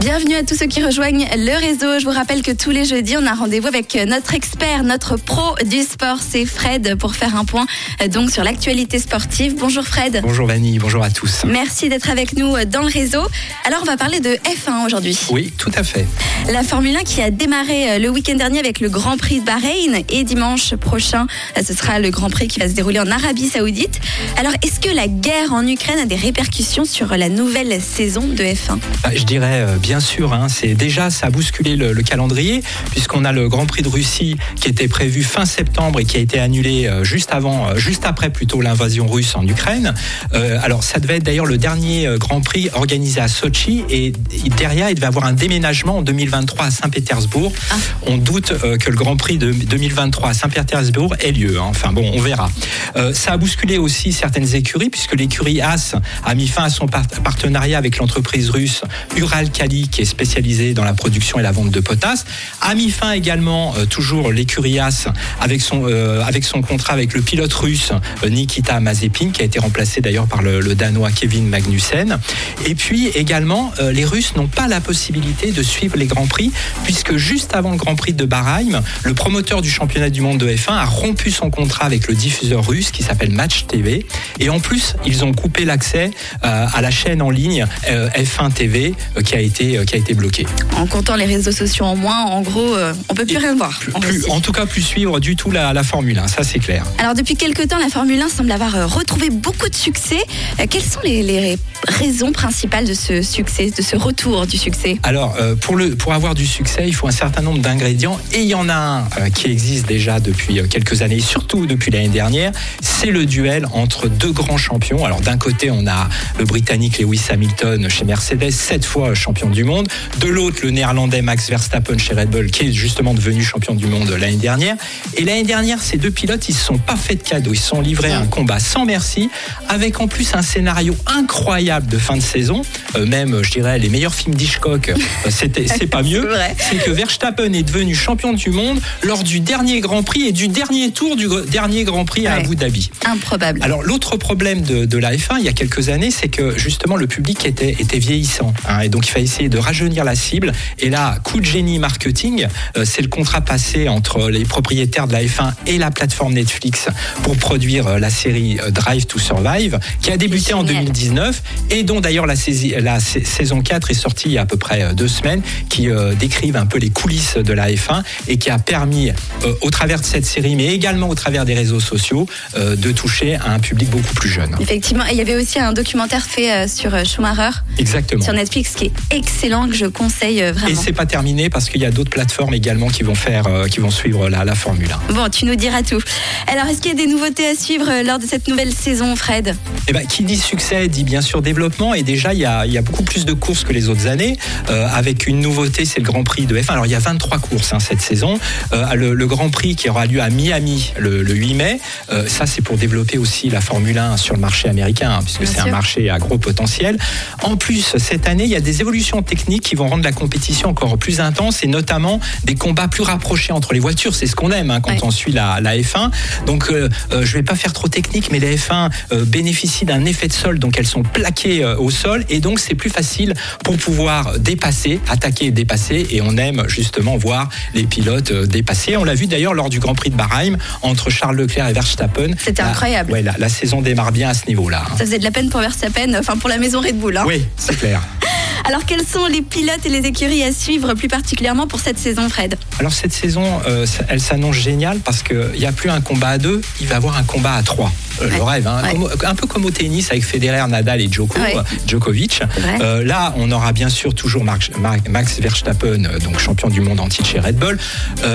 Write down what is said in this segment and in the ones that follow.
Bienvenue à tous ceux qui rejoignent le réseau. Je vous rappelle que tous les jeudis, on a rendez-vous avec notre expert, notre pro du sport, c'est Fred, pour faire un point euh, donc sur l'actualité sportive. Bonjour Fred. Bonjour Vanny, bonjour à tous. Merci d'être avec nous euh, dans le réseau. Alors, on va parler de F1 aujourd'hui. Oui, tout à fait. La Formule 1 qui a démarré euh, le week-end dernier avec le Grand Prix de Bahreïn et dimanche prochain, ce sera le Grand Prix qui va se dérouler en Arabie Saoudite. Alors, est-ce que la guerre en Ukraine a des répercussions sur la nouvelle saison de F1 bah, Je dirais bien sûr. Hein, c'est déjà ça a bousculé le, calendrier puisqu'on a le Grand Prix de Russie qui était prévu fin septembre et qui a été annulé euh, juste avant, euh, juste après plutôt l'invasion russe en Ukraine. Euh, alors ça devait être d'ailleurs le dernier Grand Prix organisé à Sochi et derrière il devait avoir un déménagement en 2023 à Saint-Pétersbourg. Ah. On doute que le Grand Prix de 2023 à Saint-Pétersbourg ait lieu. Hein. Enfin bon, on verra. ça a bousculé aussi certaines écuries puisque l'écurie As a mis fin à son partenariat avec l'entreprise russe Qui est spécialisé dans la production et la vente de potasse, a mis fin également euh, toujours l'écurie avec son euh, avec son contrat avec le pilote russe euh, Nikita Mazepin qui a été remplacé d'ailleurs par le, danois Kevin Magnussen. Et puis également les Russes n'ont pas la possibilité de suivre les grands prix puisque juste avant le Grand Prix de Bahreïn, le promoteur du championnat du monde de F1 a rompu son contrat avec le diffuseur russe qui s'appelle Match TV et en plus ils ont coupé l'accès à la chaîne en ligne F1 TV qui a été euh, qui a été bloqué. En comptant les réseaux sociaux en moins, en gros, euh, on peut plus rien voir. en tout cas, plus suivre du tout la, Formule 1, ça c'est clair. Alors depuis quelques temps, la Formule 1 semble avoir euh, retrouvé beaucoup de succès. Quelles sont les, raisons principales de ce succès, de ce retour du succès? Alors pour, le, pour avoir du succès, il faut un certain nombre d'ingrédients et il y en a un qui existe déjà depuis quelques années, surtout depuis l'année dernière, c'est le duel entre deux grands champions. Alors d'un côté, on a le Britannique Lewis Hamilton chez Mercedes, sept fois champion du monde. De l'autre, le néerlandais Max Verstappen chez Red Bull, qui est justement devenu champion du monde l'année dernière. Et l'année dernière, ces deux pilotes, ils se sont pas fait de cadeaux. Ils se sont livrés à un combat sans merci, avec en plus un scénario incroyable de fin de saison. Euh, même, je dirais, les meilleurs films d'Hitchcock, euh, c'était, c'est pas mieux. C'est que Verstappen est devenu champion du monde lors du dernier Grand Prix et du dernier tour du dernier Grand Prix à Abu Dhabi. Improbable. Alors, l'autre problème de, la F1, il y a quelques années, c'est que justement, le public était, était vieillissant. Hein, et donc, il fallait essayer de rajeunir la cible. Et là, coup de génie marketing, euh, c'est le contrat passé entre les propriétaires de la F1 et la plateforme Netflix pour produire euh, la série euh, Drive to Survive, qui a débuté en 2019 et dont d'ailleurs la, la, saison 4 est sortie il y a à peu près deux semaines, qui décrivent un peu les coulisses de la F1 et qui a permis, au travers de cette série, mais également au travers des réseaux sociaux, de toucher à un public beaucoup plus jeune. Effectivement, il y avait aussi un documentaire fait sur Schumacher Exactement. sur Netflix qui est excellent que je conseille euh, vraiment. Et c'est pas terminé parce qu'il y a d'autres plateformes également qui vont faire, euh, qui vont suivre la, la Formule 1. Bon, tu nous diras tout. Alors, est-ce qu'il y a des nouveautés à suivre euh, lors de cette nouvelle saison, Fred? Eh ben, qui dit succès dit bien sûr développement. Et déjà, il y a, il y a beaucoup plus de courses que les autres années. avec une nouveauté, c'est le Grand Prix de F1. Alors, il y a 23 courses hein, cette saison. le, Grand Prix qui aura lieu à Miami le, 8 mai. ça, c'est pour développer aussi la Formule 1 sur le marché américain, hein, puisque c'est un marché à gros potentiel. En plus, cette année, il y a des évolutions techniques qui vont rendre la compétition encore plus intense et notamment des combats plus rapprochés entre les voitures. C'est ce qu'on aime hein, quand on suit la, F1. Donc, euh, euh, je vais pas faire trop technique, mais les F1 euh, bénéficient d'un effet de sol, donc elles sont plaquées au sol et donc c'est plus facile pour pouvoir dépasser, attaquer et dépasser. Et on aime justement voir les pilotes dépasser. On l'a vu d'ailleurs lors du Grand Prix de Bahreïn entre Charles Leclerc et Verstappen. C'était incroyable. Ouais, la, saison démarre bien à ce niveau-là. Hein. Ça faisait de la peine pour Verstappen, enfin pour la maison Red Bull. Hein. Oui, c'est clair. Alors, quels sont les pilotes et les écuries à suivre plus particulièrement pour cette saison, Fred Alors, cette saison, euh, elle s'annonce géniale parce qu'il n'y a plus un combat à deux, il va y avoir un combat à trois. Euh, le rêve, hein. un peu comme au tennis avec Federer, Nadal et Djokovic. Euh, là, on aura bien sûr toujours Max Verstappen, donc champion du monde en titre chez Red Bull.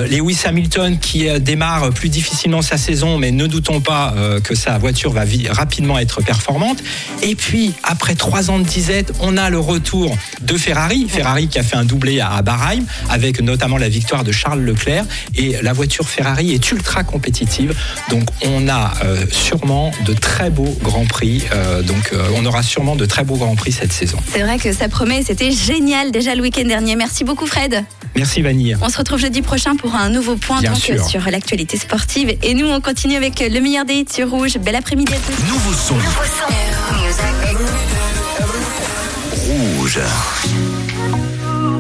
Lewis Hamilton qui démarre plus difficilement sa saison, mais ne doutons pas que sa voiture va rapidement être performante. Et puis, après trois ans de disette, on a le retour de Ferrari. Ferrari qui a fait un doublé à Bahreïn avec notamment la victoire de Charles Leclerc. Et la voiture Ferrari est ultra compétitive. Donc on a euh, sûrement de très beaux grands prix. Euh, donc euh, on aura sûrement de très beaux grands prix cette saison. C'est vrai que ça promet. C'était génial déjà le week-end dernier. Merci beaucoup Fred. Merci Vanille. On se retrouve jeudi prochain pour un nouveau point sur l'actualité sportive. Et nous, on continue avec le meilleur des hits sur Rouge. Bel après-midi à tous. Nouveau son. Nouveau son. Rouge.